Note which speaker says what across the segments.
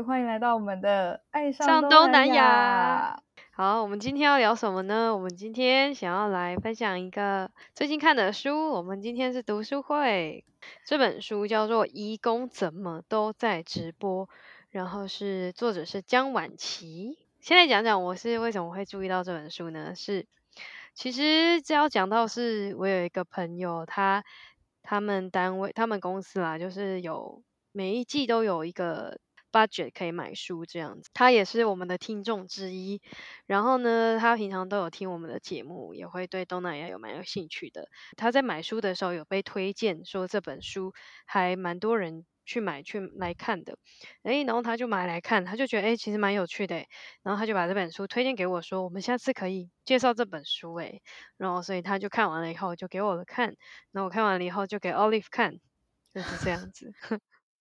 Speaker 1: 欢迎来到我们的爱上东南亚。
Speaker 2: 好，我们今天要聊什么呢？我们今天想要来分享一个最近看的书。我们今天是读书会，这本书叫做《移工怎么都在直播》，然后是作者是江婉琪。现在讲讲我是为什么会注意到这本书呢？是其实只要讲到是我有一个朋友，他他们单位他们公司啦，就是有每一季都有一个。Budget 可以买书这样子，他也是我们的听众之一。然后呢，他平常都有听我们的节目，也会对东南亚有蛮有兴趣的。他在买书的时候有被推荐说这本书还蛮多人去买去来看的。诶，然后他就买来看，他就觉得诶其实蛮有趣的。然后他就把这本书推荐给我说，我们下次可以介绍这本书诶。然后所以他就看完了以后就给我看，然后我看完了以后就给 Olive 看，就是这样子。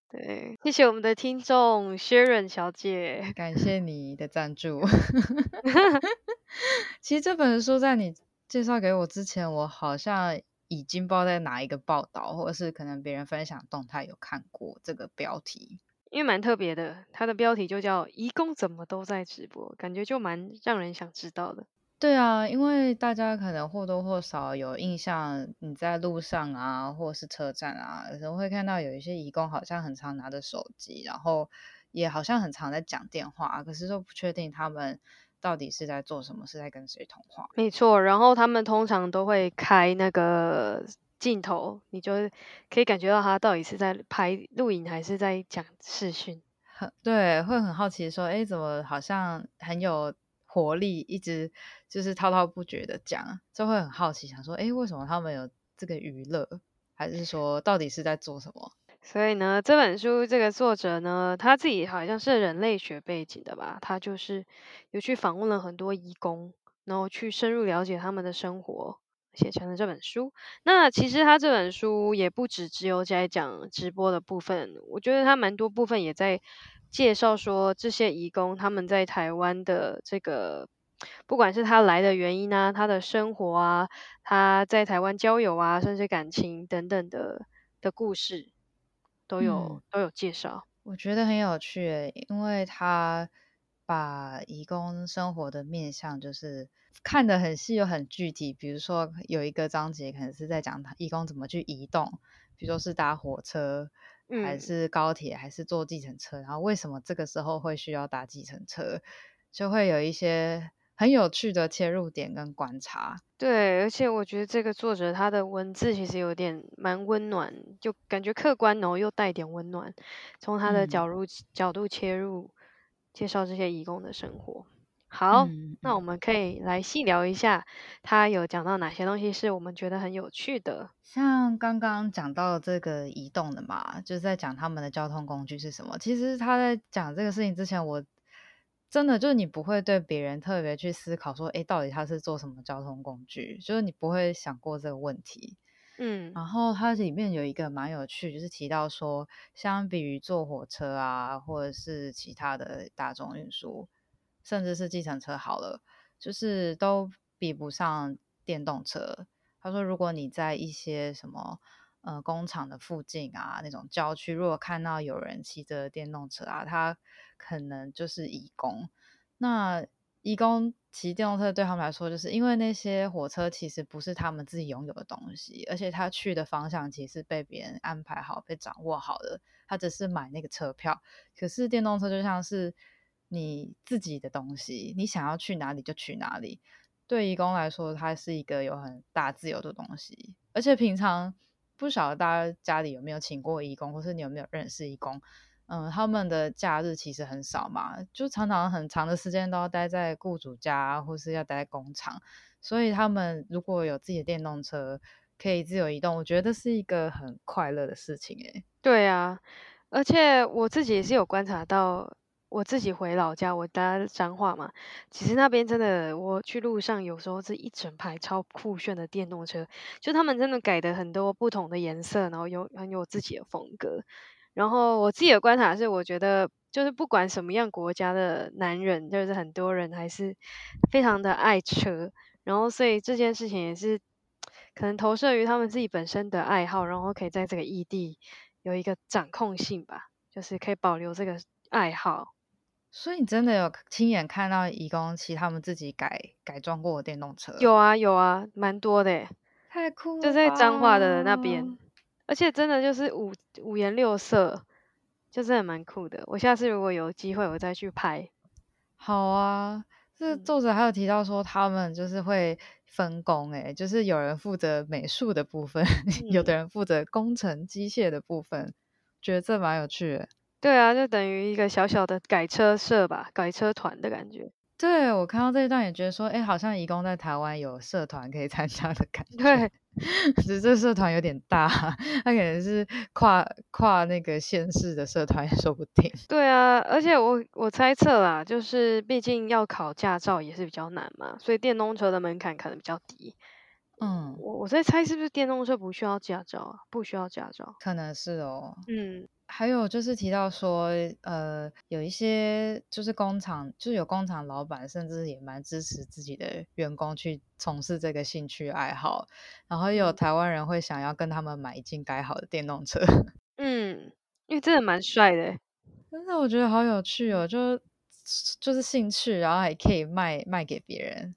Speaker 2: 对，谢谢我们的听众 Sharon 小姐，
Speaker 1: 感谢你的赞助。其实这本书在你介绍给我之前，我好像已经不知道在哪一个报道，或者是可能别人分享动态有看过这个标题，
Speaker 2: 因为蛮特别的，它的标题就叫“移工怎么都在直播”，感觉就蛮让人想知道的。
Speaker 1: 对啊，因为大家可能或多或少有印象，你在路上啊，或是车站啊，有时候会看到有一些义工好像很常拿着手机，然后也好像很常在讲电话，可是都不确定他们到底是在做什么，是在跟谁通话。
Speaker 2: 没错，然后他们通常都会开那个镜头，你就可以感觉到他到底是在拍录影还是在讲视讯。
Speaker 1: 很对，会很好奇说，哎，怎么好像很有。活力一直就是滔滔不绝的讲，就会很好奇，想说，诶，为什么他们有这个娱乐？还是说，到底是在做什么？
Speaker 2: 所以呢，这本书这个作者呢，他自己好像是人类学背景的吧，他就是有去访问了很多义工，然后去深入了解他们的生活，写成了这本书。那其实他这本书也不只只有在讲直播的部分，我觉得他蛮多部分也在。介绍说这些移工他们在台湾的这个，不管是他来的原因啊，他的生活啊，他在台湾交友啊，甚至感情等等的的故事，都有、嗯、都有介绍。
Speaker 1: 我觉得很有趣，因为他把移工生活的面向就是看得很细又很具体。比如说有一个章节可能是在讲他移工怎么去移动，比如说是搭火车。还是高铁，还是坐计程车，然后为什么这个时候会需要搭计程车，就会有一些很有趣的切入点跟观察。
Speaker 2: 对，而且我觉得这个作者他的文字其实有点蛮温暖，就感觉客观，然后又带点温暖，从他的角度、嗯、角度切入，介绍这些义工的生活。好，嗯、那我们可以来细聊一下，他有讲到哪些东西是我们觉得很有趣的。
Speaker 1: 像刚刚讲到这个移动的嘛，就是在讲他们的交通工具是什么。其实他在讲这个事情之前，我真的就是你不会对别人特别去思考说，哎，到底他是做什么交通工具？就是你不会想过这个问题。嗯，然后它里面有一个蛮有趣，就是提到说，相比于坐火车啊，或者是其他的大众运输。甚至是计程车好了，就是都比不上电动车。他说，如果你在一些什么呃工厂的附近啊，那种郊区，如果看到有人骑着电动车啊，他可能就是义工。那义工骑电动车对他们来说，就是因为那些火车其实不是他们自己拥有的东西，而且他去的方向其实被别人安排好、被掌握好的，他只是买那个车票。可是电动车就像是。你自己的东西，你想要去哪里就去哪里。对义工来说，它是一个有很大自由的东西。而且平常不晓得大家家里有没有请过义工，或是你有没有认识义工？嗯，他们的假日其实很少嘛，就常常很长的时间都要待在雇主家，或是要待在工厂。所以他们如果有自己的电动车，可以自由移动，我觉得是一个很快乐的事情。诶，
Speaker 2: 对啊，而且我自己也是有观察到。我自己回老家，我家彰化嘛，其实那边真的，我去路上有时候是一整排超酷炫的电动车，就他们真的改的很多不同的颜色，然后有很有自己的风格。然后我自己的观察是，我觉得就是不管什么样国家的男人，就是很多人还是非常的爱车，然后所以这件事情也是可能投射于他们自己本身的爱好，然后可以在这个异地有一个掌控性吧，就是可以保留这个。爱好。
Speaker 1: 所以你真的有亲眼看到移工骑他们自己改改装过的电动车？
Speaker 2: 有啊有啊，蛮多的，
Speaker 1: 太酷了，
Speaker 2: 就在彰化的那边，而且真的就是五五颜六色，就真的蛮酷的。我下次如果有机会，我再去拍。
Speaker 1: 好啊，这作者还有提到说，他们就是会分工，诶，就是有人负责美术的部分，嗯、有的人负责工程机械的部分，觉得这蛮有趣的。
Speaker 2: 对啊，就等于一个小小的改车社吧，改车团的感觉。
Speaker 1: 对，我看到这一段也觉得说，哎，好像移工在台湾有社团可以参加的感 觉。
Speaker 2: 对，
Speaker 1: 只是这社团有点大，它可能是跨跨那个县市的社团也说不定。
Speaker 2: 对啊，而且我我猜测啦，就是毕竟要考驾照也是比较难嘛，所以电动车的门槛可能比较低。
Speaker 1: 嗯，
Speaker 2: 我我在猜是不是电动车不需要驾照啊？不需要驾照，
Speaker 1: 可能是哦。
Speaker 2: 嗯。
Speaker 1: 还有就是提到说，呃，有一些就是工厂，就是有工厂老板，甚至也蛮支持自己的员工去从事这个兴趣爱好。然后也有台湾人会想要跟他们买一进改好的电动车。
Speaker 2: 嗯，因为真的蛮帅的。
Speaker 1: 真的，我觉得好有趣哦，就就是兴趣，然后还可以卖卖给别人。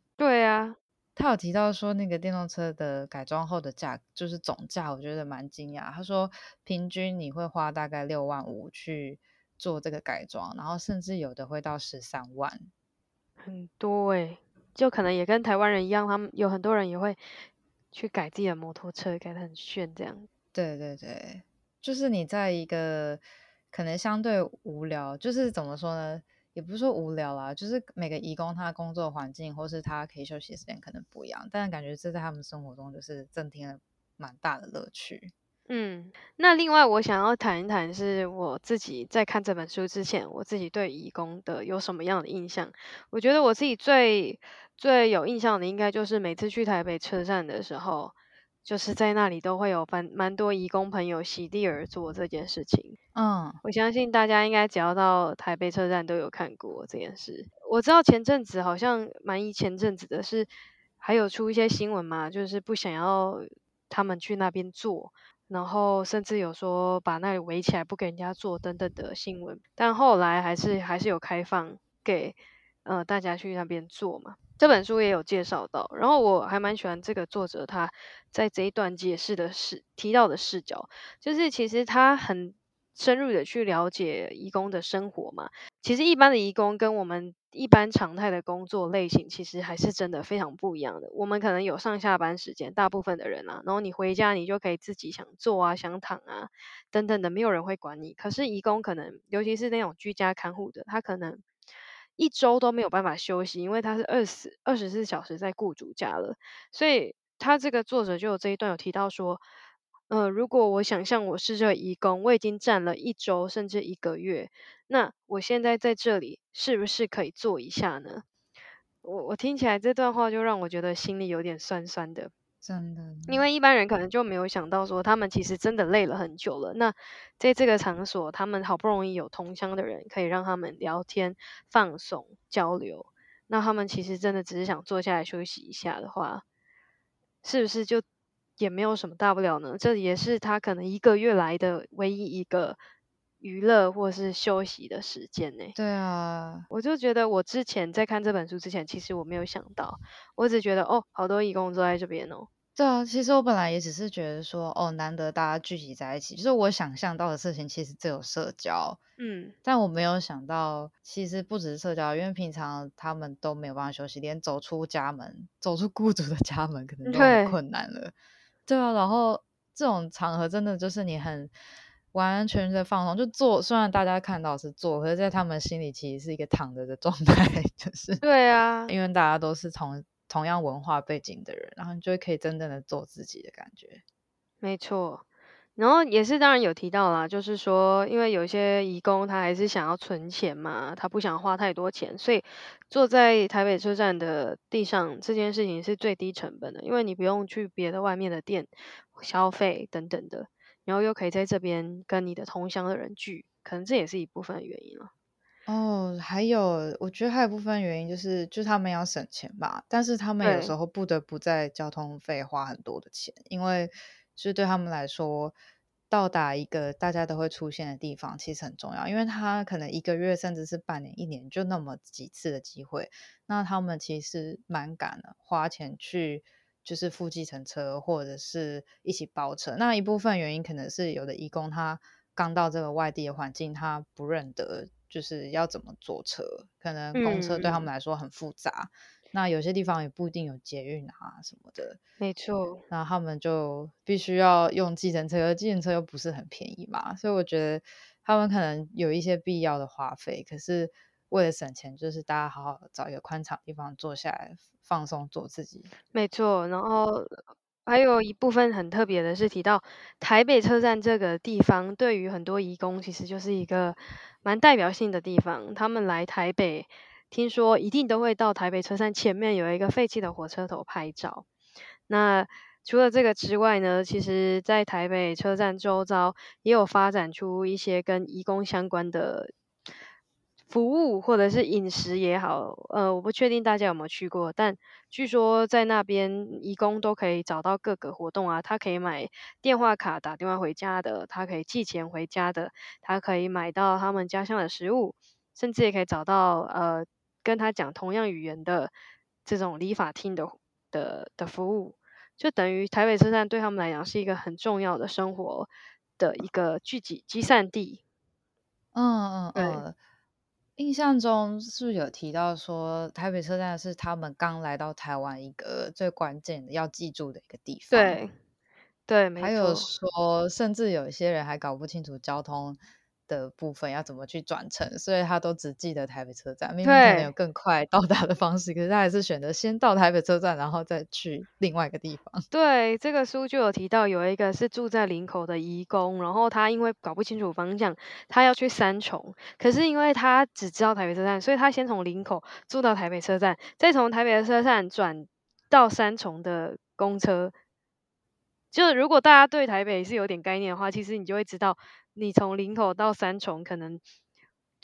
Speaker 1: 他有提到说，那个电动车的改装后的价就是总价，我觉得蛮惊讶。他说，平均你会花大概六万五去做这个改装，然后甚至有的会到十三万，
Speaker 2: 很多诶、欸，就可能也跟台湾人一样，他们有很多人也会去改自己的摩托车，改得很炫这样。
Speaker 1: 对对对，就是你在一个可能相对无聊，就是怎么说呢？也不是说无聊啦，就是每个义工他的工作环境或是他可以休息的时间可能不一样，但是感觉这在他们生活中就是增添了蛮大的乐趣。
Speaker 2: 嗯，那另外我想要谈一谈，是我自己在看这本书之前，我自己对义工的有什么样的印象？我觉得我自己最最有印象的，应该就是每次去台北车站的时候。就是在那里都会有蛮蛮多移工朋友席地而坐这件事情。
Speaker 1: 嗯，
Speaker 2: 我相信大家应该只要到台北车站都有看过这件事。我知道前阵子好像蛮一前阵子的是，还有出一些新闻嘛，就是不想要他们去那边坐，然后甚至有说把那里围起来不给人家坐等等的新闻。但后来还是还是有开放给呃大家去那边坐嘛。这本书也有介绍到，然后我还蛮喜欢这个作者他在这一段解释的视提到的视角，就是其实他很深入的去了解义工的生活嘛。其实一般的义工跟我们一般常态的工作类型，其实还是真的非常不一样的。我们可能有上下班时间，大部分的人啊，然后你回家你就可以自己想坐啊、想躺啊等等的，没有人会管你。可是义工可能，尤其是那种居家看护的，他可能。一周都没有办法休息，因为他是二十二十四小时在雇主家了。所以他这个作者就有这一段有提到说，呃，如果我想象我是这个义工，我已经站了一周甚至一个月，那我现在在这里是不是可以坐一下呢？我我听起来这段话就让我觉得心里有点酸酸的。
Speaker 1: 真的，
Speaker 2: 因为一般人可能就没有想到说，他们其实真的累了很久了。那在这个场所，他们好不容易有同乡的人可以让他们聊天、放松、交流，那他们其实真的只是想坐下来休息一下的话，是不是就也没有什么大不了呢？这也是他可能一个月来的唯一一个娱乐或是休息的时间呢。
Speaker 1: 对啊，
Speaker 2: 我就觉得我之前在看这本书之前，其实我没有想到，我只觉得哦，好多义工坐在这边哦。
Speaker 1: 对啊，其实我本来也只是觉得说，哦，难得大家聚集在一起，就是我想象到的事情，其实只有社交，
Speaker 2: 嗯，
Speaker 1: 但我没有想到，其实不只是社交，因为平常他们都没有办法休息，连走出家门，走出雇主的家门，可能都很困难了。对，对啊，然后这种场合真的就是你很完完全全的放松，就坐，虽然大家看到是坐，可是在他们心里其实是一个躺着的状态，就是
Speaker 2: 对啊，
Speaker 1: 因为大家都是同。同样文化背景的人，然后你就可以真正的做自己的感觉。
Speaker 2: 没错，然后也是当然有提到啦，就是说，因为有些义工他还是想要存钱嘛，他不想花太多钱，所以坐在台北车站的地上这件事情是最低成本的，因为你不用去别的外面的店消费等等的，然后又可以在这边跟你的同乡的人聚，可能这也是一部分的原因了。
Speaker 1: 哦，还有，我觉得还有一部分原因就是，就是他们要省钱吧，但是他们有时候不得不在交通费花很多的钱，因为就是对他们来说，到达一个大家都会出现的地方，其实很重要，因为他可能一个月甚至是半年、一年就那么几次的机会，那他们其实蛮敢的，花钱去就是付计程车或者是一起包车。那一部分原因可能是有的义工他刚到这个外地的环境，他不认得就是要怎么坐车，可能公车对他们来说很复杂。嗯那有些地方也不一定有捷运啊什么的，
Speaker 2: 没错。
Speaker 1: 那他们就必须要用计程车，计程车又不是很便宜嘛，所以我觉得他们可能有一些必要的花费。可是为了省钱，就是大家好好找一个宽敞地方坐下来放松做自己。
Speaker 2: 没错。然后还有一部分很特别的是提到台北车站这个地方，对于很多移工其实就是一个蛮代表性的地方。他们来台北。听说一定都会到台北车站前面有一个废弃的火车头拍照。那除了这个之外呢，其实在台北车站周遭也有发展出一些跟移工相关的服务，或者是饮食也好。呃，我不确定大家有没有去过，但据说在那边移工都可以找到各个活动啊，他可以买电话卡打电话回家的，他可以寄钱回家的，他可以买到他们家乡的食物，甚至也可以找到呃。跟他讲同样语言的这种理发厅的的的服务，就等于台北车站对他们来讲是一个很重要的生活的一个聚集集散地。
Speaker 1: 嗯嗯嗯，印象中是不是有提到说台北车站是他们刚来到台湾一个最关键的要记住的一个地方？
Speaker 2: 对对，没错。
Speaker 1: 还有说，甚至有一些人还搞不清楚交通。的部分要怎么去转乘，所以他都只记得台北车站，明明可能有更快到达的方式，可是他还是选择先到台北车站，然后再去另外一个地方。
Speaker 2: 对，这个书就有提到，有一个是住在林口的移工，然后他因为搞不清楚方向，他要去三重，可是因为他只知道台北车站，所以他先从林口住到台北车站，再从台北的车站转到三重的公车。就如果大家对台北是有点概念的话，其实你就会知道。你从林口到三重可能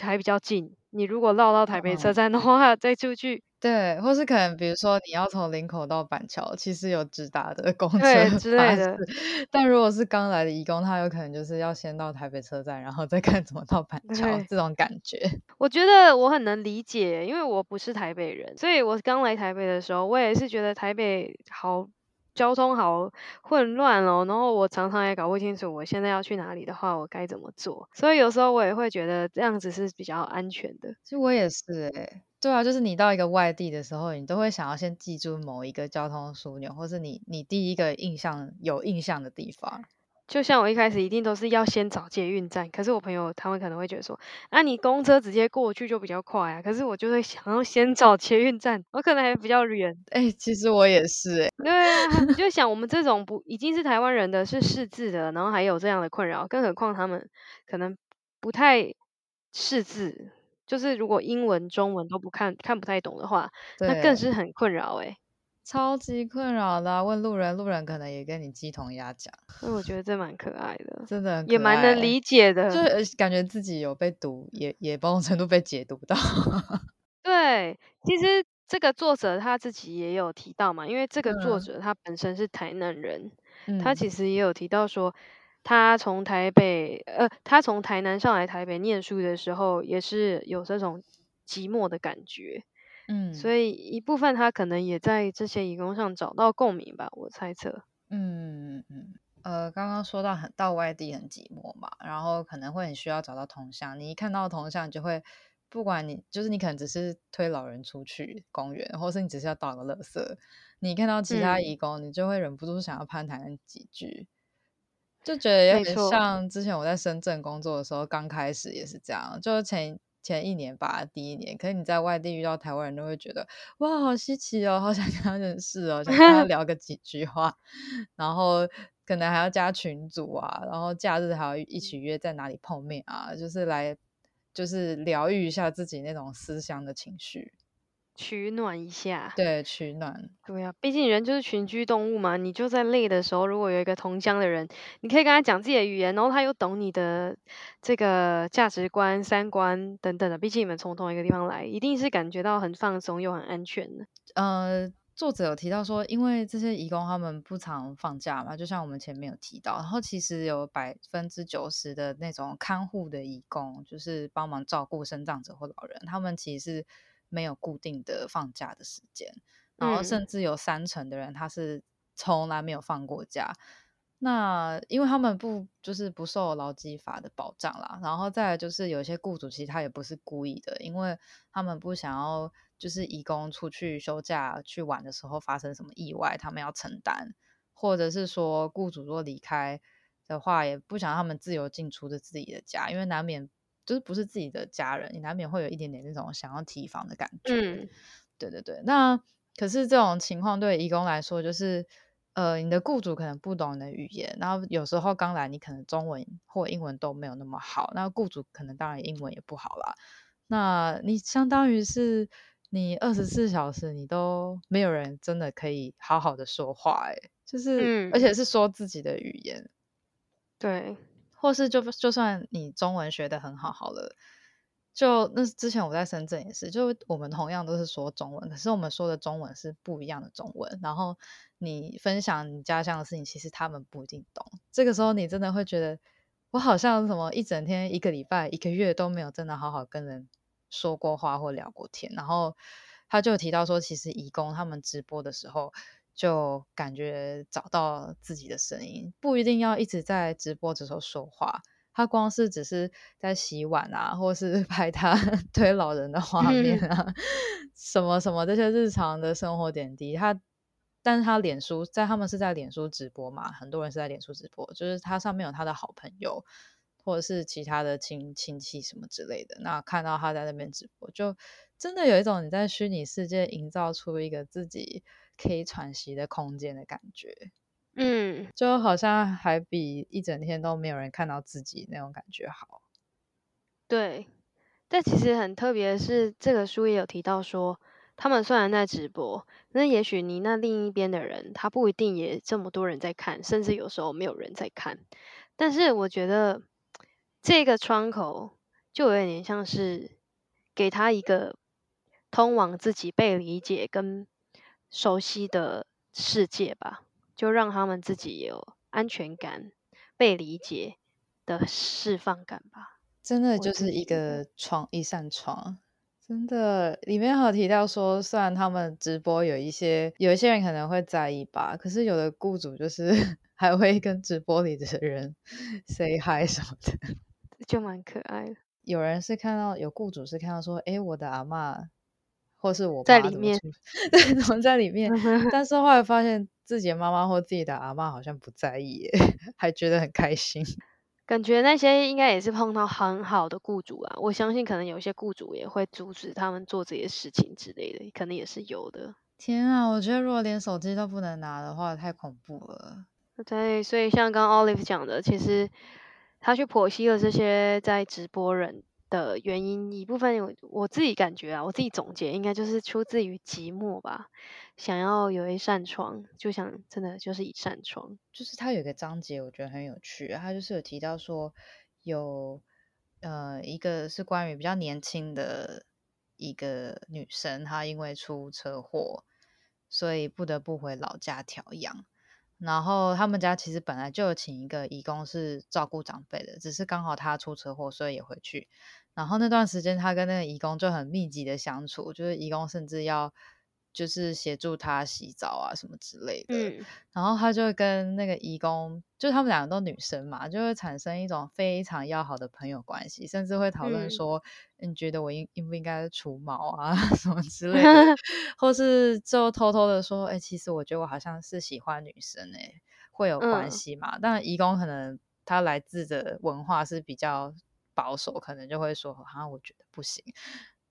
Speaker 2: 还比较近，你如果绕到台北车站的话，嗯、再出去，
Speaker 1: 对，或是可能比如说你要从林口到板桥，其实有直达的公车
Speaker 2: 之类的。
Speaker 1: 但如果是刚来的义工，他有可能就是要先到台北车站，然后再看怎么到板桥，这种感觉。
Speaker 2: 我觉得我很能理解，因为我不是台北人，所以我刚来台北的时候，我也是觉得台北好。交通好混乱哦，然后我常常也搞不清楚，我现在要去哪里的话，我该怎么做？所以有时候我也会觉得这样子是比较安全的。
Speaker 1: 其实我也是诶，对啊，就是你到一个外地的时候，你都会想要先记住某一个交通枢纽，或是你你第一个印象有印象的地方。
Speaker 2: 就像我一开始一定都是要先找捷运站，可是我朋友他们可能会觉得说，啊，你公车直接过去就比较快啊。可是我就会想要先找捷运站，我可能还比较远。
Speaker 1: 哎、欸，其实我也是哎、欸。
Speaker 2: 对啊，你就想我们这种不已经是台湾人的是识字的，然后还有这样的困扰，更何况他们可能不太识字，就是如果英文、中文都不看看不太懂的话，那更是很困扰哎、欸。
Speaker 1: 超级困扰的、啊，问路人，路人可能也跟你鸡同鸭讲。
Speaker 2: 所以我觉得这蛮可爱的，
Speaker 1: 真的
Speaker 2: 也蛮能理解的，
Speaker 1: 就是感觉自己有被读，也也某种程度被解读到。
Speaker 2: 对，其实这个作者他自己也有提到嘛，因为这个作者他本身是台南人，嗯、他其实也有提到说，他从台北，呃，他从台南上来台北念书的时候，也是有这种寂寞的感觉。嗯，所以一部分他可能也在这些义工上找到共鸣吧，我猜测。
Speaker 1: 嗯嗯嗯，呃，刚刚说到很到外地很寂寞嘛，然后可能会很需要找到同乡。你一看到同乡，就会不管你就是你可能只是推老人出去公园，或是你只是要倒个垃圾，你看到其他义工，嗯、你就会忍不住想要攀谈几句，就觉得有点像之前我在深圳工作的时候，刚开始也是这样，就前。前一年吧，第一年，可是你在外地遇到台湾人都会觉得哇，好稀奇哦，好想跟他认识哦，想跟他 聊个几句话，然后可能还要加群组啊，然后假日还要一起约在哪里碰面啊，就是来就是疗愈一下自己那种思乡的情绪。
Speaker 2: 取暖一下，
Speaker 1: 对，取暖，
Speaker 2: 对啊，毕竟人就是群居动物嘛。你就在累的时候，如果有一个同乡的人，你可以跟他讲自己的语言，然后他又懂你的这个价值观、三观等等的。毕竟你们从同一个地方来，一定是感觉到很放松又很安全的。
Speaker 1: 呃，作者有提到说，因为这些义工他们不常放假嘛，就像我们前面有提到，然后其实有百分之九十的那种看护的义工，就是帮忙照顾身障者或老人，他们其实是没有固定的放假的时间，然后甚至有三成的人他是从来没有放过假。嗯、那因为他们不就是不受劳基法的保障啦，然后再来就是有些雇主其实他也不是故意的，因为他们不想要。就是义工出去休假去玩的时候发生什么意外，他们要承担，或者是说雇主若离开的话，也不想让他们自由进出的自己的家，因为难免就是不是自己的家人，你难免会有一点点那种想要提防的感觉。嗯，对对对。那可是这种情况对义工来说，就是呃，你的雇主可能不懂你的语言，然后有时候刚来，你可能中文或英文都没有那么好，那雇主可能当然英文也不好啦。那你相当于是。你二十四小时你都没有人真的可以好好的说话，哎，就是，嗯，而且是说自己的语言，
Speaker 2: 对，
Speaker 1: 或是就就算你中文学得很好，好了，就那之前我在深圳也是，就我们同样都是说中文，可是我们说的中文是不一样的中文，然后你分享你家乡的事情，其实他们不一定懂，这个时候你真的会觉得，我好像什么一整天、一个礼拜、一个月都没有真的好好跟人。说过话或聊过天，然后他就提到说，其实义工他们直播的时候，就感觉找到自己的声音，不一定要一直在直播的时候说话，他光是只是在洗碗啊，或是 拍他推老人的画面啊，嗯、什么什么这些日常的生活点滴，他，但是他脸书在他们是在脸书直播嘛，很多人是在脸书直播，就是他上面有他的好朋友。或者是其他的亲亲戚什么之类的，那看到他在那边直播，就真的有一种你在虚拟世界营造出一个自己可以喘息的空间的感觉，嗯，就好像还比一整天都没有人看到自己那种感觉好。
Speaker 2: 对，但其实很特别的是，这个书也有提到说，他们虽然在直播，那也许你那另一边的人，他不一定也这么多人在看，甚至有时候没有人在看，但是我觉得。这个窗口就有点像是给他一个通往自己被理解跟熟悉的世界吧，就让他们自己有安全感、被理解的释放感吧。
Speaker 1: 真的就是一个窗，一扇窗。真的，里面还有提到说，虽然他们直播有一些有一些人可能会在意吧，可是有的雇主就是 还会跟直播里的人 say hi 什么的。
Speaker 2: 就蛮可爱的。
Speaker 1: 有人是看到有雇主是看到说，哎，我的阿嬷，或是我
Speaker 2: 在里面，
Speaker 1: 对，怎么在里面？但是后来发现自己的妈妈或自己的阿嬷好像不在意耶，还觉得很开心。
Speaker 2: 感觉那些应该也是碰到很好的雇主啊。我相信可能有些雇主也会阻止他们做这些事情之类的，可能也是有的。
Speaker 1: 天啊，我觉得如果连手机都不能拿的话，太恐怖了。
Speaker 2: 对，所以像刚 Olive 讲的，其实。他去剖析了这些在直播人的原因，一部分我我自己感觉啊，我自己总结应该就是出自于寂寞吧，想要有一扇窗，就想真的就是一扇窗。
Speaker 1: 就是他有一个章节我觉得很有趣，他就是有提到说有呃一个是关于比较年轻的一个女生，她因为出车祸，所以不得不回老家调养。然后他们家其实本来就有请一个义工是照顾长辈的，只是刚好他出车祸，所以也回去。然后那段时间他跟那个义工就很密集的相处，就是义工甚至要。就是协助他洗澡啊什么之类的，嗯，然后他就会跟那个义工，就他们两个都女生嘛，就会产生一种非常要好的朋友关系，甚至会讨论说，嗯，你觉得我应应不应该除毛啊 什么之类的，或是就偷偷的说，哎，其实我觉得我好像是喜欢女生哎，会有关系嘛？但，嗯，移工可能他来自的文化是比较保守，可能就会说，好像我觉得不行。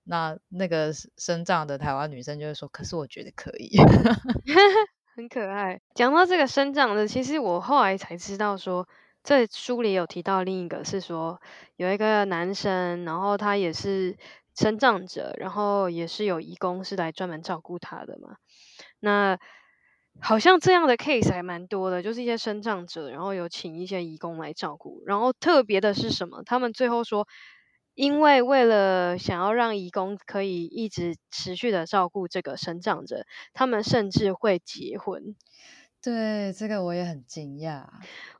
Speaker 1: 那那个生长的台湾女生就会说：“可是我觉得可以，
Speaker 2: 很可爱。”讲到这个生长的，其实我后来才知道说，这书里有提到另一个是说，有一个男生，然后他也是生长者，然后也是有义工是来专门照顾他的嘛。那好像这样的 case 还蛮多的，就是一些生长者，然后有请一些义工来照顾，然后特别的是什么？他们最后说。因为为了想要让义工可以一直持续的照顾这个生长者，他们甚至会结婚。
Speaker 1: 对，这个我也很惊讶。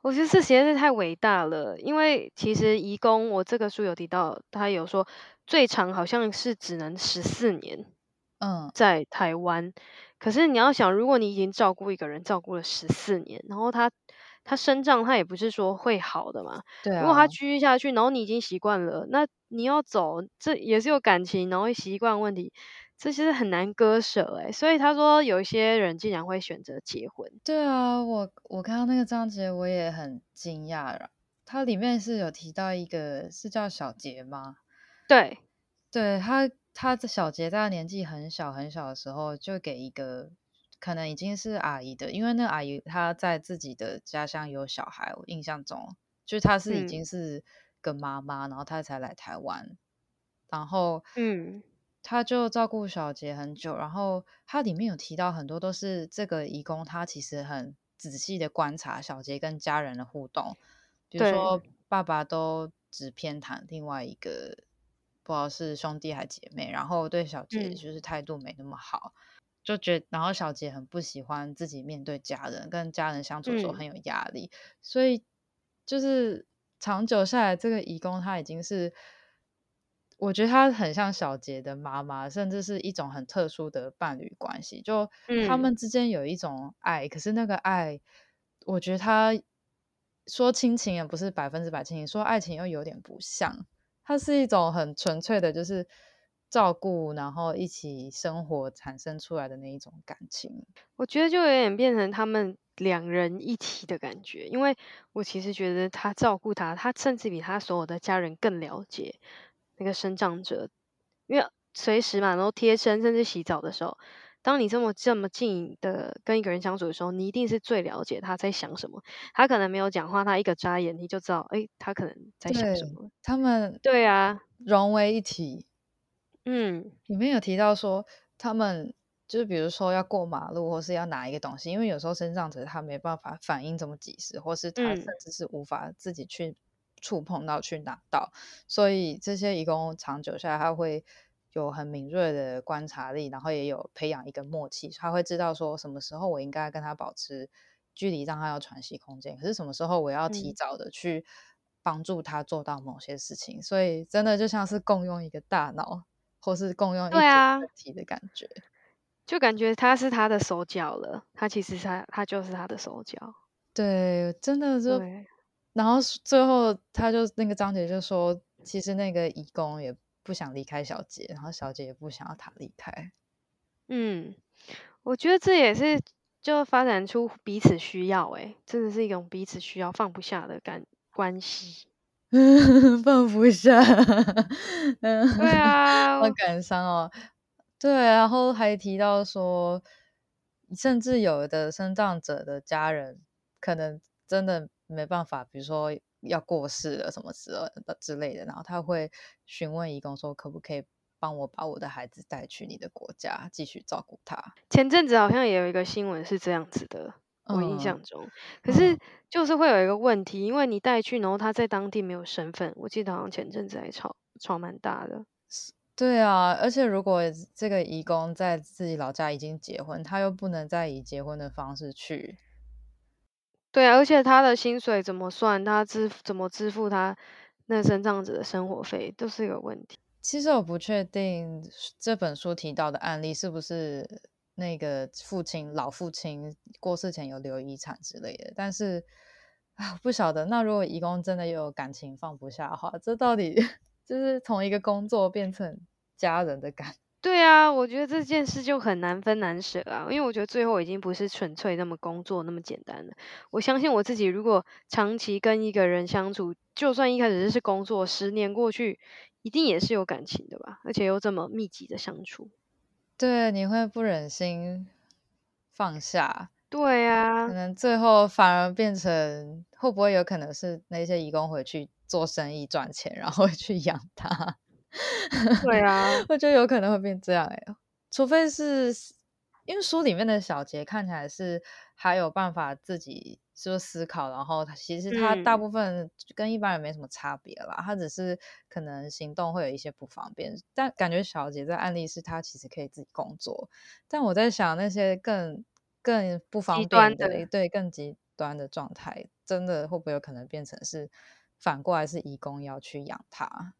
Speaker 2: 我觉得这实在是太伟大了，因为其实移工，我这个书有提到，他有说最长好像是只能十四年。嗯，在台湾，可是你要想，如果你已经照顾一个人，照顾了十四年，然后他。他生障，他也不是说会好的嘛。对啊。如果他继续下去，然后你已经习惯了，那你要走，这也是有感情，然后习惯问题，这其实很难割舍诶。所以他说，有一些人竟然会选择结婚。
Speaker 1: 对啊，我我看到那个章节，我也很惊讶了。它里面是有提到一个，是叫小杰吗？
Speaker 2: 对，
Speaker 1: 对他，他的小杰在年纪很小很小的时候，就给一个。可能已经是阿姨的，因为那个阿姨她在自己的家乡有小孩，我印象中就是她是已经是个妈妈，嗯、然后她才来台湾，然后嗯，她就照顾小杰很久，然后她里面有提到很多都是这个义工，她其实很仔细的观察小杰跟家人的互动，比如说爸爸都只偏袒另外一个，不知道是兄弟还姐妹，然后对小杰就是态度没那么好。嗯就觉得，然后小杰很不喜欢自己面对家人，跟家人相处的时候很有压力，嗯、所以就是长久下来，这个义工他已经是，我觉得他很像小杰的妈妈，甚至是一种很特殊的伴侣关系。就他们之间有一种爱，嗯、可是那个爱，我觉得他说亲情也不是百分之百亲情，说爱情又有点不像，它是一种很纯粹的，就是。照顾，然后一起生活产生出来的那一种感情，
Speaker 2: 我觉得就有点变成他们两人一体的感觉。因为我其实觉得他照顾他，他甚至比他所有的家人更了解那个身障者，因为随时嘛，然后贴身，甚至洗澡的时候，当你这么这么近的跟一个人相处的时候，你一定是最了解他在想什么。他可能没有讲话，他一个眨眼你就知道，哎，他可能在想什么。
Speaker 1: 他们
Speaker 2: 对啊，
Speaker 1: 融为一体。
Speaker 2: 嗯，
Speaker 1: 里面有提到说，他们就是比如说要过马路，或是要拿一个东西，因为有时候身障者他没办法反应这么及时，或是他甚至是无法自己去触碰到、去拿到，所以这些移工长久下来，他会有很敏锐的观察力，然后也有培养一个默契，他会知道说什么时候我应该跟他保持距离，让他有喘息空间，可是什么时候我要提早的去帮助他做到某些事情，所以真的就像是共用一个大脑。或是共用一体的感觉，
Speaker 2: 啊，就感觉他是他的手脚了。他其实他他就是他的手脚。
Speaker 1: 对，真的就，然后最后他就那个章节就说，其实那个义工也不想离开小杰，然后小杰也不想要他离开。
Speaker 2: 嗯，我觉得这也是就发展出彼此需要，哎，真的是一种彼此需要放不下的感关系。
Speaker 1: 放不下，嗯，
Speaker 2: 对啊，
Speaker 1: 好感伤哦。对，然后还提到说，甚至有的身障者的家人可能真的没办法，比如说要过世了什么之之类的，然后他会询问义工说，可不可以帮我把我的孩子带去你的国家继续照顾他？
Speaker 2: 前阵子好像也有一个新闻是这样子的。我印象中，嗯、可是就是会有一个问题，嗯、因为你带去，然后他在当地没有身份。我记得好像前阵子还吵吵蛮大的。
Speaker 1: 对啊，而且如果这个移工在自己老家已经结婚，他又不能再以结婚的方式去。
Speaker 2: 对啊，而且他的薪水怎么算？他支怎么支付他那身障者的生活费，都是一个问题。
Speaker 1: 其实我不确定这本书提到的案例是不是。那个父亲老父亲过世前有留遗产之类的，但是啊，不晓得。那如果义工真的有感情放不下的话，这到底 就是从一个工作变成家人的感？
Speaker 2: 对啊，我觉得这件事就很难分难舍啊，因为我觉得最后已经不是纯粹那么工作那么简单了。我相信我自己，如果长期跟一个人相处，就算一开始是工作，十年过去，一定也是有感情的吧，而且又这么密集的相处。
Speaker 1: 对，你会不忍心放下。
Speaker 2: 对呀、啊，
Speaker 1: 可能最后反而变成会不会有可能是那些移工回去做生意赚钱，然后 去养他？
Speaker 2: 对啊，
Speaker 1: 我觉得有可能会变这样哎，除非是因为书里面的小杰看起来是还有办法自己就思考，然后他其实他大部分跟一般人没什么差别啦，嗯、他只是可能行动会有一些不方便。但感觉小杰在案例是他其实可以自己工作，但我在想那些更更不方便的，的对更极端的状态，真的会不会有可能变成是反过来是义工要去养他？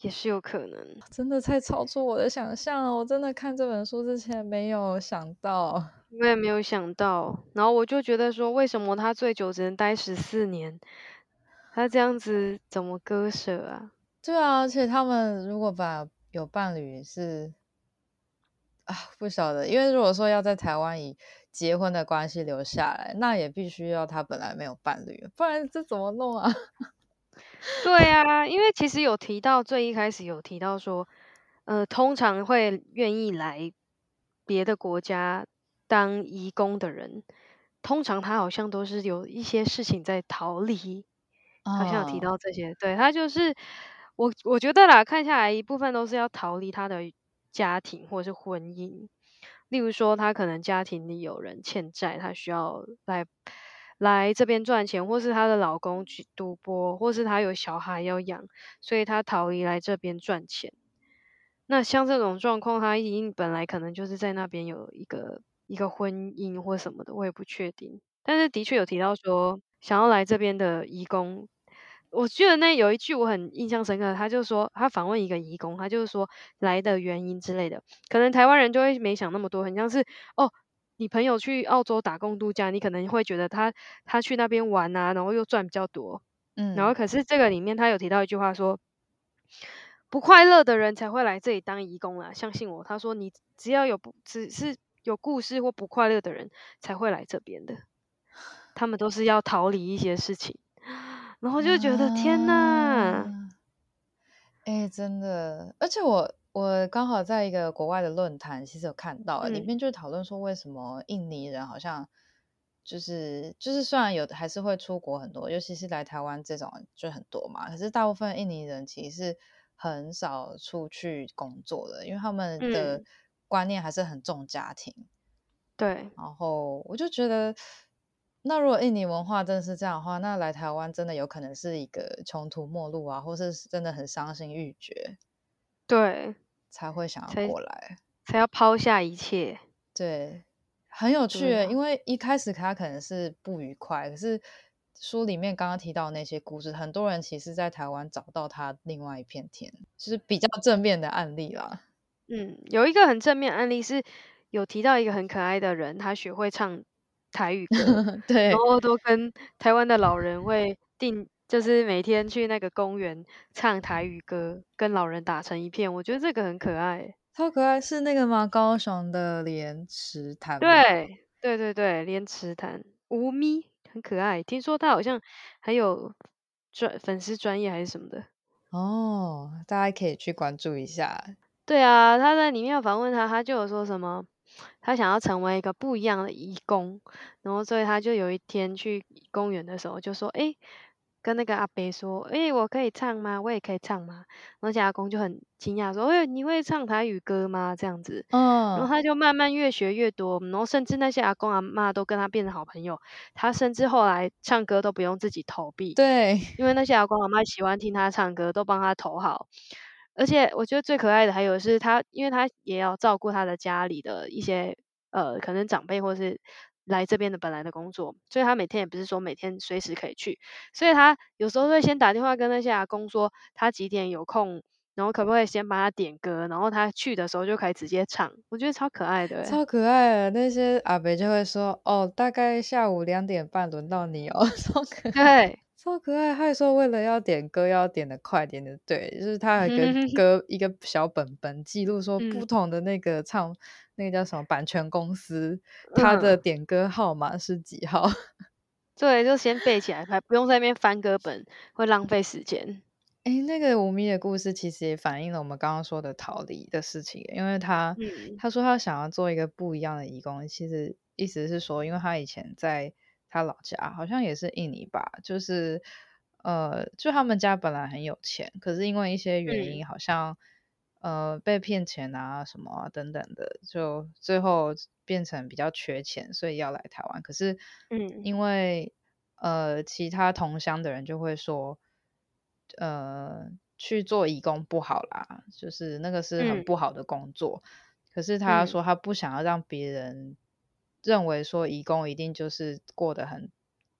Speaker 2: 也是有可能，
Speaker 1: 真的太超出我的想象了。我真的看这本书之前没有想到，
Speaker 2: 我也没有想到。然后我就觉得说，为什么他最久只能待十四年？他这样子怎么割舍啊？
Speaker 1: 对啊，而且他们如果把有伴侣是啊，不晓得，因为如果说要在台湾以结婚的关系留下来，那也必须要他本来没有伴侣，不然这怎么弄啊？
Speaker 2: 对啊，因为其实有提到最一开始有提到说，呃，通常会愿意来别的国家当移工的人，通常他好像都是有一些事情在逃离，好像有提到这些。Oh. 对，他就是我我觉得啦，看下来一部分都是要逃离他的家庭或者是婚姻，例如说他可能家庭里有人欠债，他需要来。来这边赚钱，或是她的老公去赌博，或是她有小孩要养，所以她逃离来这边赚钱。那像这种状况，她已经本来可能就是在那边有一个一个婚姻或什么的，我也不确定。但是的确有提到说，想要来这边的移工，我记得那有一句我很印象深刻，他就说他访问一个移工，他就是说来的原因之类的，可能台湾人就会没想那么多，很像是哦。你朋友去澳洲打工度假，你可能会觉得他他去那边玩啊，然后又赚比较多，嗯，然后可是这个里面他有提到一句话说，不快乐的人才会来这里当义工啊，相信我，他说你只要有不只是有故事或不快乐的人才会来这边的，他们都是要逃离一些事情，然后就觉得、啊、天呐，
Speaker 1: 哎，真的，而且我。我刚好在一个国外的论坛，其实有看到，里面就是讨论说，为什么印尼人好像就是就是虽然有还是会出国很多，尤其是来台湾这种就很多嘛，可是大部分印尼人其实是很少出去工作的，因为他们的观念还是很重家庭。
Speaker 2: 对，
Speaker 1: 然后我就觉得，那如果印尼文化真的是这样的话，那来台湾真的有可能是一个穷途末路啊，或是真的很伤心欲绝。
Speaker 2: 对。
Speaker 1: 才会想要过来，
Speaker 2: 才，才要抛下一切。
Speaker 1: 对，很有趣，因为一开始他可能是不愉快，可是书里面刚刚提到那些故事，很多人其实，在台湾找到他另外一片天，就是比较正面的案例啦。
Speaker 2: 嗯，有一个很正面案例是有提到一个很可爱的人，他学会唱台语歌，
Speaker 1: 对，
Speaker 2: 然后都跟台湾的老人会定。就是每天去那个公园唱台语歌，跟老人打成一片，我觉得这个很可爱，
Speaker 1: 超可爱。是那个吗？高雄的莲池潭。
Speaker 2: 对对对对，莲池潭吴咪很可爱，听说他好像还有专粉丝专业还是什么的
Speaker 1: 哦，大家可以去关注一下。
Speaker 2: 对啊，他在里面访问他，他就有说什么，他想要成为一个不一样的义工，然后所以他就有一天去公园的时候就说，哎。跟那个阿伯说，诶、欸，我可以唱吗？我也可以唱吗？然后阿公就很惊讶说，诶、欸，你会唱台语歌吗？这样子，嗯，然后他就慢慢越学越多，然后甚至那些阿公阿妈都跟他变成好朋友。他甚至后来唱歌都不用自己投币，
Speaker 1: 对，
Speaker 2: 因为那些阿公阿妈喜欢听他唱歌，都帮他投好。而且我觉得最可爱的还有是他，因为他也要照顾他的家里的一些呃，可能长辈或是。来这边的本来的工作，所以他每天也不是说每天随时可以去，所以他有时候会先打电话跟那些阿公说他几点有空，然后可不可以先帮他点歌，然后他去的时候就可以直接唱，我觉得超可爱的，
Speaker 1: 超可爱的。那些阿伯就会说，哦，大概下午两点半轮到你哦，超可爱，对，超可爱。他还说为了要点歌要点的快，点的对，就是他还跟 歌一个小本本记录说不同的那个唱。嗯那个叫什么版权公司，他的点歌号码是几号？嗯、
Speaker 2: 对，就先背起来，还不用在那边翻歌本，会浪费时间。
Speaker 1: 哎、欸，那个吴咪的故事其实也反映了我们刚刚说的逃离的事情，因为他、嗯、他说他想要做一个不一样的义工，其实意思是说，因为他以前在他老家好像也是印尼吧，就是呃，就他们家本来很有钱，可是因为一些原因，好像。呃被骗钱啊什么啊等等的，就最后变成比较缺钱，所以要来台湾。可是，嗯，因为呃其他同乡的人就会说，呃去做义工不好啦，就是那个是很不好的工作。嗯、可是他说他不想要让别人认为说义工一定就是过得很。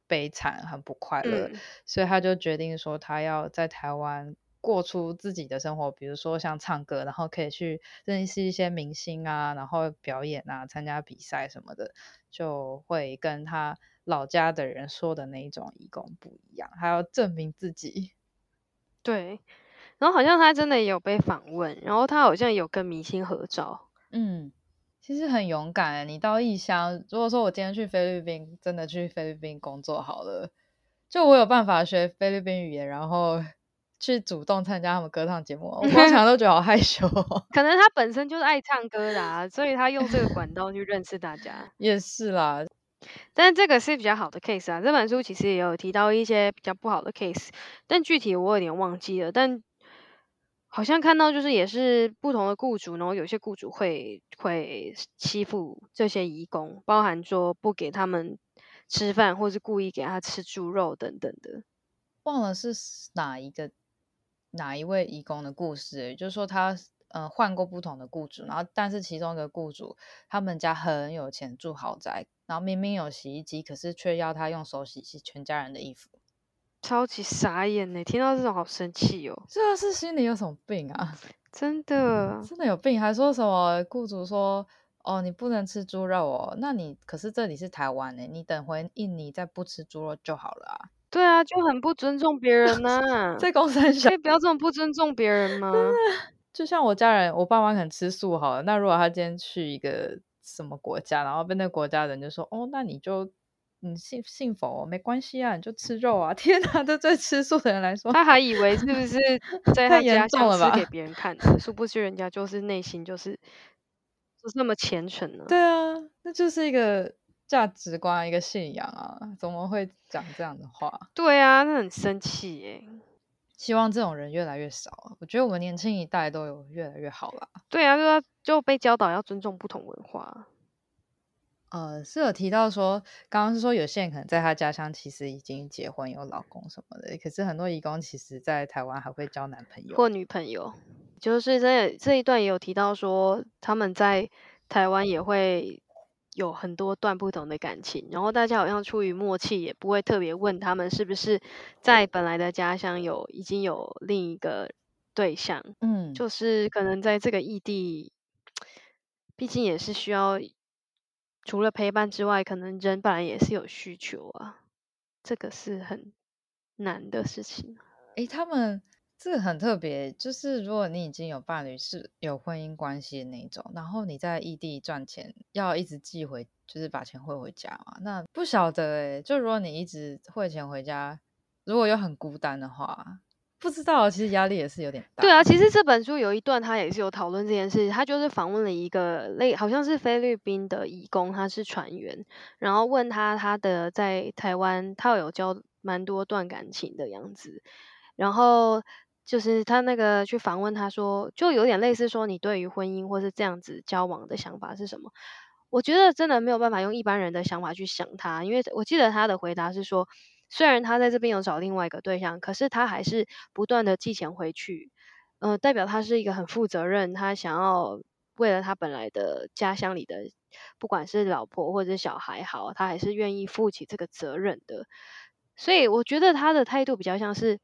Speaker 1: 悲惨，很不快乐，嗯，所以他就决定说，他要在台湾过出自己的生活，比如说像唱歌，然后可以去认识一些明星啊，然后表演啊，参加比赛什么的，就会跟他老家的人说的那一种义工不一样，还要证明自己。
Speaker 2: 对，然后好像他真的也有被访问，然后他好像有跟明星合照。
Speaker 1: 嗯。其实很勇敢，你到异乡，如果说我今天去菲律宾，真的去菲律宾工作好了，就我有办法学菲律宾语言，然后去主动参加他们歌唱节目，我通常都觉得好害羞。
Speaker 2: 可能他本身就是爱 唱歌的啊，所以他用这个管道去认识大家。
Speaker 1: 也是啦，
Speaker 2: 但这个是比较好的 case 啊。这本书其实也有提到一些比较不好的 case，但具体我有点忘记了，但。好像看到就是也是不同的雇主，然后有些雇主会会欺负这些义工，包含说不给他们吃饭，或是故意给他吃猪肉等等的。
Speaker 1: 忘了是哪一个哪一位义工的故事，就是说他呃换过不同的雇主，然后但是其中一个雇主他们家很有钱，住豪宅，然后明明有洗衣机，可是却要他用手洗洗全家人的衣服。
Speaker 2: 超级傻眼呢！听到这种好生气哦。
Speaker 1: 这是心里有什么病啊？
Speaker 2: 真的，
Speaker 1: 真的有病，还说什么雇主说哦，你不能吃猪肉哦？那你可是这里是台湾呢，你等回印尼再不吃猪肉就好了啊。
Speaker 2: 对啊，就很不尊重别人呐、啊。
Speaker 1: 在公山小，
Speaker 2: 可以不要这么不尊重别人吗？
Speaker 1: 就像我家人，我爸妈可能吃素好了，那如果他今天去一个什么国家，然后被那国家人就说哦，那你就。你信信佛没关系啊，你就吃肉啊！天哪，这对吃素的人来说，
Speaker 2: 他还以为是不是 在他家想吃给别人看的，殊不知人家就是内心就是就是那么虔诚呢。
Speaker 1: 对啊，那就是一个价值观，一个信仰啊，怎么会讲这样的话？
Speaker 2: 对啊，那很生气耶。
Speaker 1: 希望这种人越来越少。我觉得我们年轻一代都有越来越好啦。
Speaker 2: 对啊，就要就被教导要尊重不同文化。
Speaker 1: 呃，是有提到说，刚刚是说有些人可能在他家乡其实已经结婚有老公什么的，可是很多义工其实在台湾还会交男朋友
Speaker 2: 或女朋友，就是这这一段也有提到说，他们在台湾也会有很多段不同的感情，然后大家好像出于默契，也不会特别问他们是不是在本来的家乡有已经有另一个对象，嗯，就是可能在这个异地，毕竟也是需要。除了陪伴之外，可能人本来也是有需求啊，这个是很难的事情。
Speaker 1: 诶，他们这个很特别，就是如果你已经有伴侣，是有婚姻关系的那种，然后你在异地赚钱，要一直寄回，就是把钱汇回家嘛。那不晓得诶，就如果你一直汇钱回家，如果又很孤单的话。不知道，其实压力也是有点大。
Speaker 2: 对啊，其实这本书有一段，他也是有讨论这件事。他就是访问了一个类，好像是菲律宾的义工，他是船员，然后问他他的在台湾，他有交蛮多段感情的样子。然后就是他那个去访问他说，就有点类似说，你对于婚姻或是这样子交往的想法是什么？我觉得真的没有办法用一般人的想法去想他，因为我记得他的回答是说。虽然他在这边有找另外一个对象，可是他还是不断的寄钱回去，嗯、代表他是一个很负责任，他想要为了他本来的家乡里的，不管是老婆或者是小孩好，他还是愿意负起这个责任的。所以我觉得他的态度比较像是，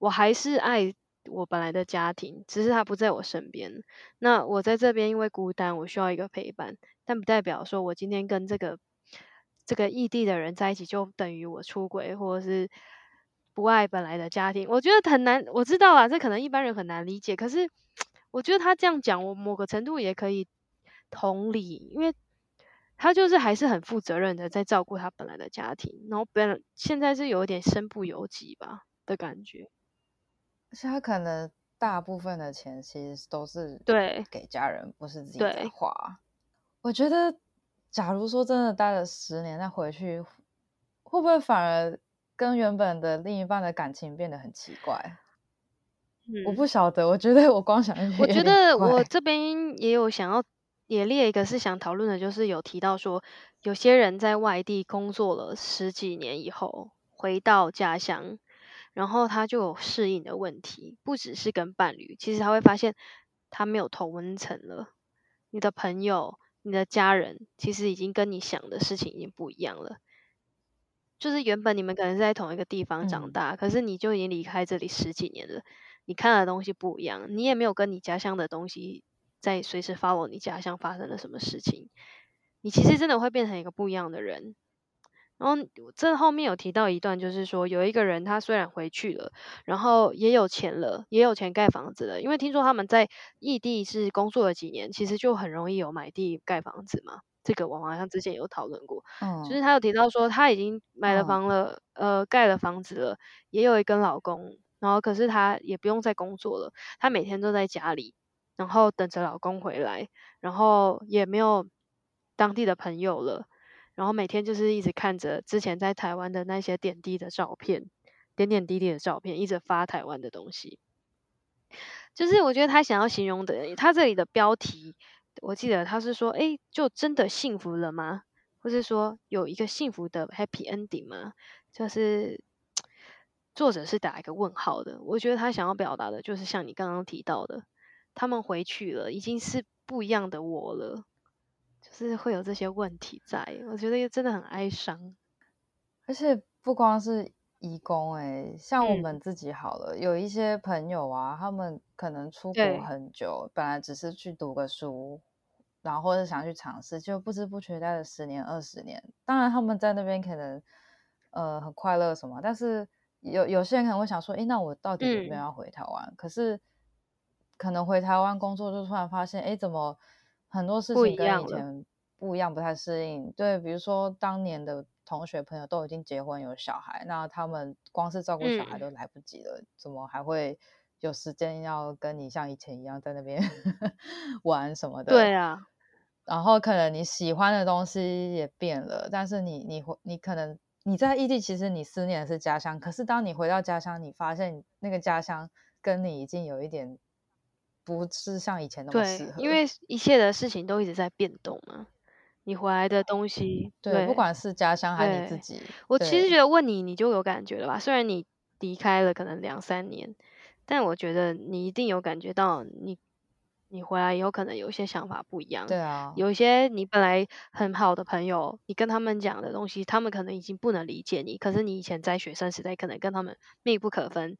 Speaker 2: 我还是爱我本来的家庭，只是他不在我身边。那我在这边因为孤单，我需要一个陪伴，但不代表说我今天跟这个。这个异地的人在一起，就等于我出轨，或者是不爱本来的家庭。我觉得很难，我知道啊，这可能一般人很难理解。可是，我觉得他这样讲，我某个程度也可以同理，因为他就是还是很负责任的在照顾他本来的家庭，然后本现在是有点身不由己吧的感觉。
Speaker 1: 而且他可能大部分的钱其实都是
Speaker 2: 对给
Speaker 1: 家人，不是自己在花。我觉得。假如说真的待了十年再回去，会不会反而跟原本的另一半的感情变得很奇怪？嗯、我不晓得，我觉得我光想，
Speaker 2: 我觉得我这边也有想要也列一个是想讨论的，就是有提到说，有些人在外地工作了十几年以后回到家乡，然后他就有适应的问题，不只是跟伴侣，其实他会发现他没有同温层了，你的朋友、你的家人，其实已经跟你想的事情已经不一样了。就是原本你们可能是在同一个地方长大，嗯、可是你就已经离开这里十几年了。你看的东西不一样，你也没有跟你家乡的东西在随时 follow 你家乡发生了什么事情，你其实真的会变成一个不一样的人。然后这后面有提到一段，就是说有一个人他虽然回去了，然后也有钱了，也有钱盖房子了，因为听说他们在异地是工作了几年，其实就很容易有买地盖房子嘛。这个我好像之前有讨论过，嗯，就是他有提到说他已经买了房了，嗯、呃，盖了房子了，也有一个老公。然后，可是他也不用再工作了，他每天都在家里，然后等着老公回来，然后也没有当地的朋友了，然后每天就是一直看着之前在台湾的那些点滴的照片，点点滴滴的照片，一直发台湾的东西。就是我觉得他想要形容的，他这里的标题，我记得他是说，哎，就真的幸福了吗？或是说有一个幸福的 happy ending 吗？就是。作者是打一个问号的，我觉得他想要表达的就是像你刚刚提到的，他们回去了，已经是不一样的我了，就是会有这些问题在，我觉得真的很哀伤。
Speaker 1: 而且不光是移工，诶，像我们自己好了，嗯、有一些朋友啊，他们可能出国很久，本来只是去读个书，然后或者想去尝试，就不知不觉待了十年、二十年。当然他们在那边可能呃很快乐什么，但是。有有些人可能会想说，诶，那我到底有没有要回台湾？嗯、可是可能回台湾工作，就突然发现，诶，怎么很多事情跟以前不一样，不太适应。对，比如说当年的同学朋友都已经结婚有小孩，那他们光是照顾小孩都来不及了，嗯、怎么还会有时间要跟你像以前一样在那边 玩什么的？
Speaker 2: 对啊。
Speaker 1: 然后可能你喜欢的东西也变了，但是你你你可能。你在异地，其实你思念的是家乡。可是当你回到家乡，你发现那个家乡跟你已经有一点不是像以前那么适合。
Speaker 2: 对，因为一切的事情都一直在变动嘛。你回来的东西，
Speaker 1: 对，对，不管是家乡还是你自己。
Speaker 2: 我其实觉得问你，你就有感觉了吧？虽然你离开了可能两三年，但我觉得你一定有感觉到你。你回来以后，可能有一些想法不一样。
Speaker 1: 对啊，
Speaker 2: 有一些你本来很好的朋友，你跟他们讲的东西，他们可能已经不能理解你。可是你以前在学生时代，可能跟他们密不可分，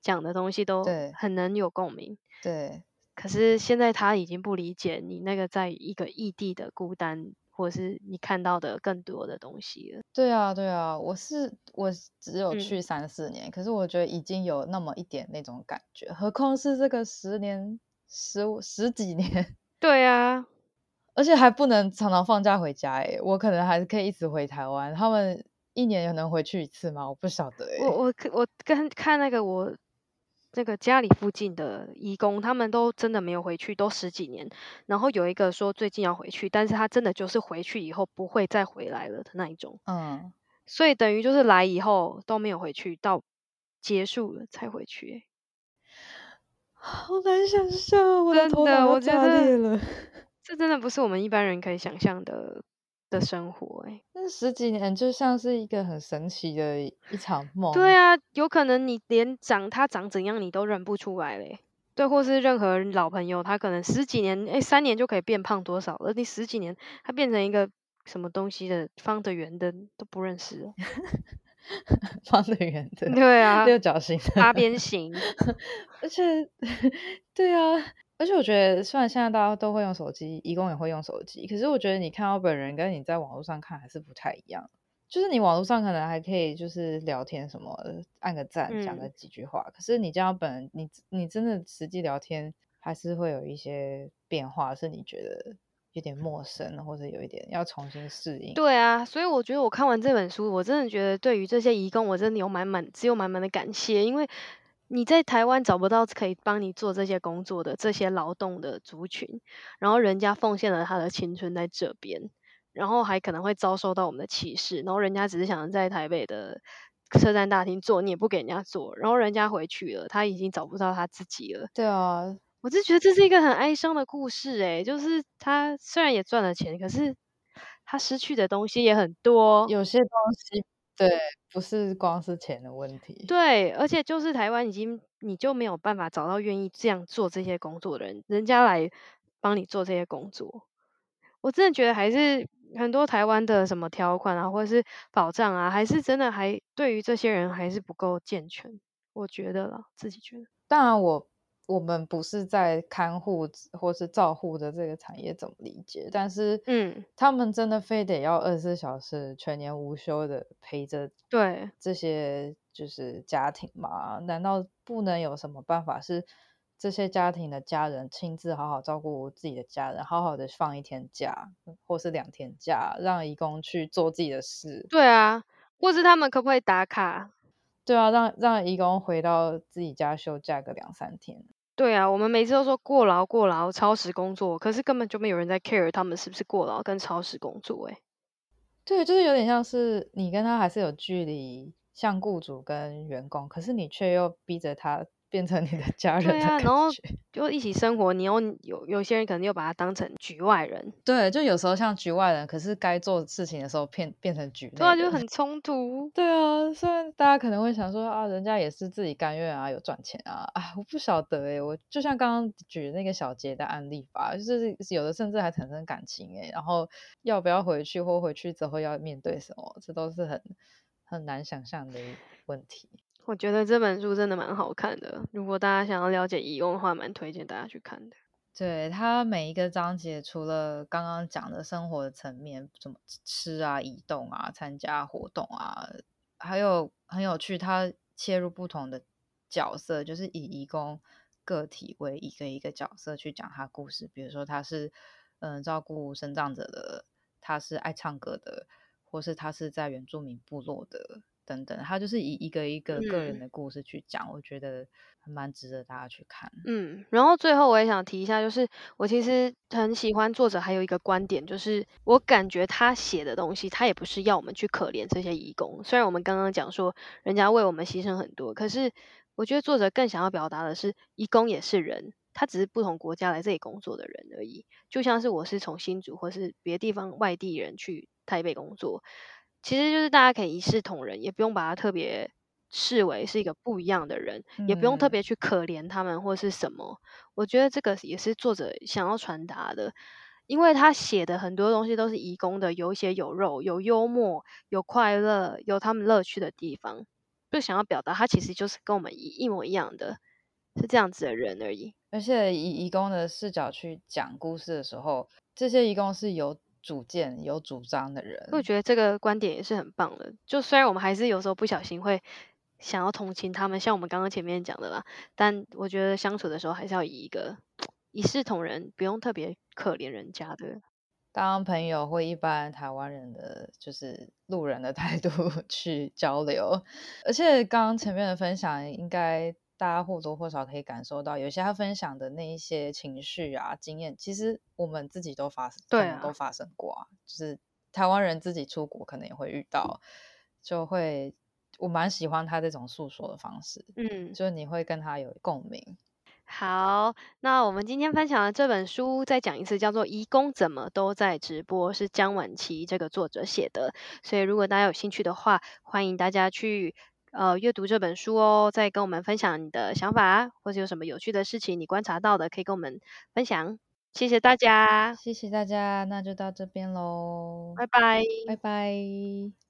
Speaker 2: 讲的东西都很能有共鸣。
Speaker 1: 对。
Speaker 2: 可是现在他已经不理解你那个在一个异地的孤单，或者是你看到的更多的东西了。
Speaker 1: 对啊，对啊，我是我只有去三四年，嗯，可是我觉得已经有那么一点那种感觉，何况是这个十年。十十几年，
Speaker 2: 对啊，
Speaker 1: 而且还不能常常放假回家哎，我可能还是可以一直回台湾。他们一年有能回去一次吗？我不晓得哎。
Speaker 2: 我我我跟看那个我那个家里附近的义工，他们都真的没有回去，都十几年。然后有一个说最近要回去，但是他真的就是回去以后不会再回来了的那一种。
Speaker 1: 嗯，
Speaker 2: 所以等于就是来以后都没有回去，到结束了才回去。
Speaker 1: 好难想象，我的头脑要炸裂了。
Speaker 2: 这真的不是我们一般人可以想象的的生活哎。
Speaker 1: 那十几年就像是一个很神奇的一场梦。
Speaker 2: 对啊，有可能你连长他长怎样你都认不出来嘞。对，或是任何老朋友，他可能十几年，哎，三年就可以变胖多少了？你十几年，他变成一个什么东西的，方的、圆的都不认识了。
Speaker 1: 方的、圆的，
Speaker 2: 对啊，
Speaker 1: 六角形、
Speaker 2: 八边形，
Speaker 1: 而且，对啊，而且我觉得，虽然现在大家都会用手机，义工也会用手机，可是我觉得你看到本人跟你在网络上看还是不太一样。就是你网络上可能还可以就是聊天什么的，按个赞，讲个几句话，嗯、可是你见到本人，你你真的实际聊天，还是会有一些变化，是你觉得？有点陌生，或者有一点要重新适应。
Speaker 2: 对啊，所以我觉得我看完这本书，我真的觉得对于这些义工，我真的有满满，只有满满的感谢。因为你在台湾找不到可以帮你做这些工作的这些劳动的族群，然后人家奉献了他的青春在这边，然后还可能会遭受到我们的歧视，然后人家只是想在台北的车站大厅做，你也不给人家做，然后人家回去了，他已经找不到他自己了。
Speaker 1: 对啊，
Speaker 2: 我就觉得这是一个很哀伤的故事，诶，就是他虽然也赚了钱，可是他失去的东西也很多。
Speaker 1: 有些东西，对，不是光是钱的问题。
Speaker 2: 对，而且就是台湾已经，你就没有办法找到愿意这样做这些工作的人，人家来帮你做这些工作。我真的觉得还是。很多台湾的什么条款啊，或者是保障啊，还是真的还对于这些人还是不够健全，我觉得啦，自己觉得。
Speaker 1: 当然我，我我们不是在看护或是照护的这个产业怎么理解，但是嗯，他们真的非得要二十四小时全年无休的陪着对这些就是家庭吗？难道不能有什么办法是？这些家庭的家人亲自好好照顾自己的家人，好好的放一天假，或是两天假，让义工去做自己的事。
Speaker 2: 对啊，或是他们可不可以打卡？
Speaker 1: 对啊，让让义工回到自己家休假个两三天。
Speaker 2: 对啊，我们每次都说过劳过劳，超时工作，可是根本就没有人在 care 他们是不是过劳跟超时工作。哎，
Speaker 1: 对，就是有点像是你跟他还是有距离，像雇主跟员工，可是你却又逼着他。变成你的 家人，对啊，
Speaker 2: 然后 就一起生活，你又有有些人可能又把他当成局外人，
Speaker 1: 对，就有时候像局外人，可是该做事情的时候变变成局
Speaker 2: 对啊，就很冲突。
Speaker 1: 对啊，虽然大家可能会想说啊，人家也是自己甘愿啊，有赚钱啊，啊，我不晓得哎，我就像刚刚举那个小杰的案例吧，就是有的甚至还产生感情哎，然后要不要回去或回去之后要面对什么，这都是很很难想象的问题。
Speaker 2: 我觉得这本书真的蛮好看的，如果大家想要了解移工的话，蛮推荐大家去看的。
Speaker 1: 对，它每一个章节，除了刚刚讲的生活的层面，怎么吃啊、移动啊、参加活动啊，还有很有趣，它切入不同的角色，就是以移工个体为一个一个角色去讲他故事。比如说他是嗯照顾身障者的，他是爱唱歌的，或是他是在原住民部落的。等等，他就是以一个一个个人的故事去讲，嗯、我觉得还蛮值得大家去看。
Speaker 2: 嗯，然后最后我也想提一下，就是我其实很喜欢作者还有一个观点，就是我感觉他写的东西，他也不是要我们去可怜这些义工。虽然我们刚刚讲说人家为我们牺牲很多，可是我觉得作者更想要表达的是，义工也是人，他只是不同国家来这里工作的人而已。就像是我是从新竹或是别的地方外地人去台北工作。其实就是大家可以一视同仁，也不用把他特别视为是一个不一样的人，嗯、也不用特别去可怜他们或是什么。我觉得这个也是作者想要传达的，因为他写的很多东西都是移工的，有血有肉，有幽默，有快乐，有他们乐趣的地方，就想要表达他其实就是跟我们一一模一样的，是这样子的人而已。
Speaker 1: 而且以移工的视角去讲故事的时候，这些移工是有。主见有主张的人，
Speaker 2: 我觉得这个观点也是很棒的。就虽然我们还是有时候不小心会想要同情他们，像我们刚刚前面讲的啦，但我觉得相处的时候还是要以一个一视同仁，不用特别可怜人家的，
Speaker 1: 当朋友或一般台湾人的就是路人的态度 去交流。而且刚刚前面的分享应该。大家或多或少可以感受到，有些他分享的那一些情绪啊、经验，其实我们自己都发生，对啊，都发生过啊。就是台湾人自己出国可能也会遇到，就会我蛮喜欢他这种诉说的方式，嗯，就是你会跟他有共鸣。
Speaker 2: 好，那我们今天分享的这本书再讲一次，叫做《移工怎么都在直播》，是江晚琪这个作者写的。所以如果大家有兴趣的话，欢迎大家去。呃，阅读这本书哦，再跟我们分享你的想法，或者有什么有趣的事情你观察到的，可以跟我们分享。谢谢大家，
Speaker 1: 谢谢大家，那就到这边喽，
Speaker 2: 拜拜，
Speaker 1: 拜拜。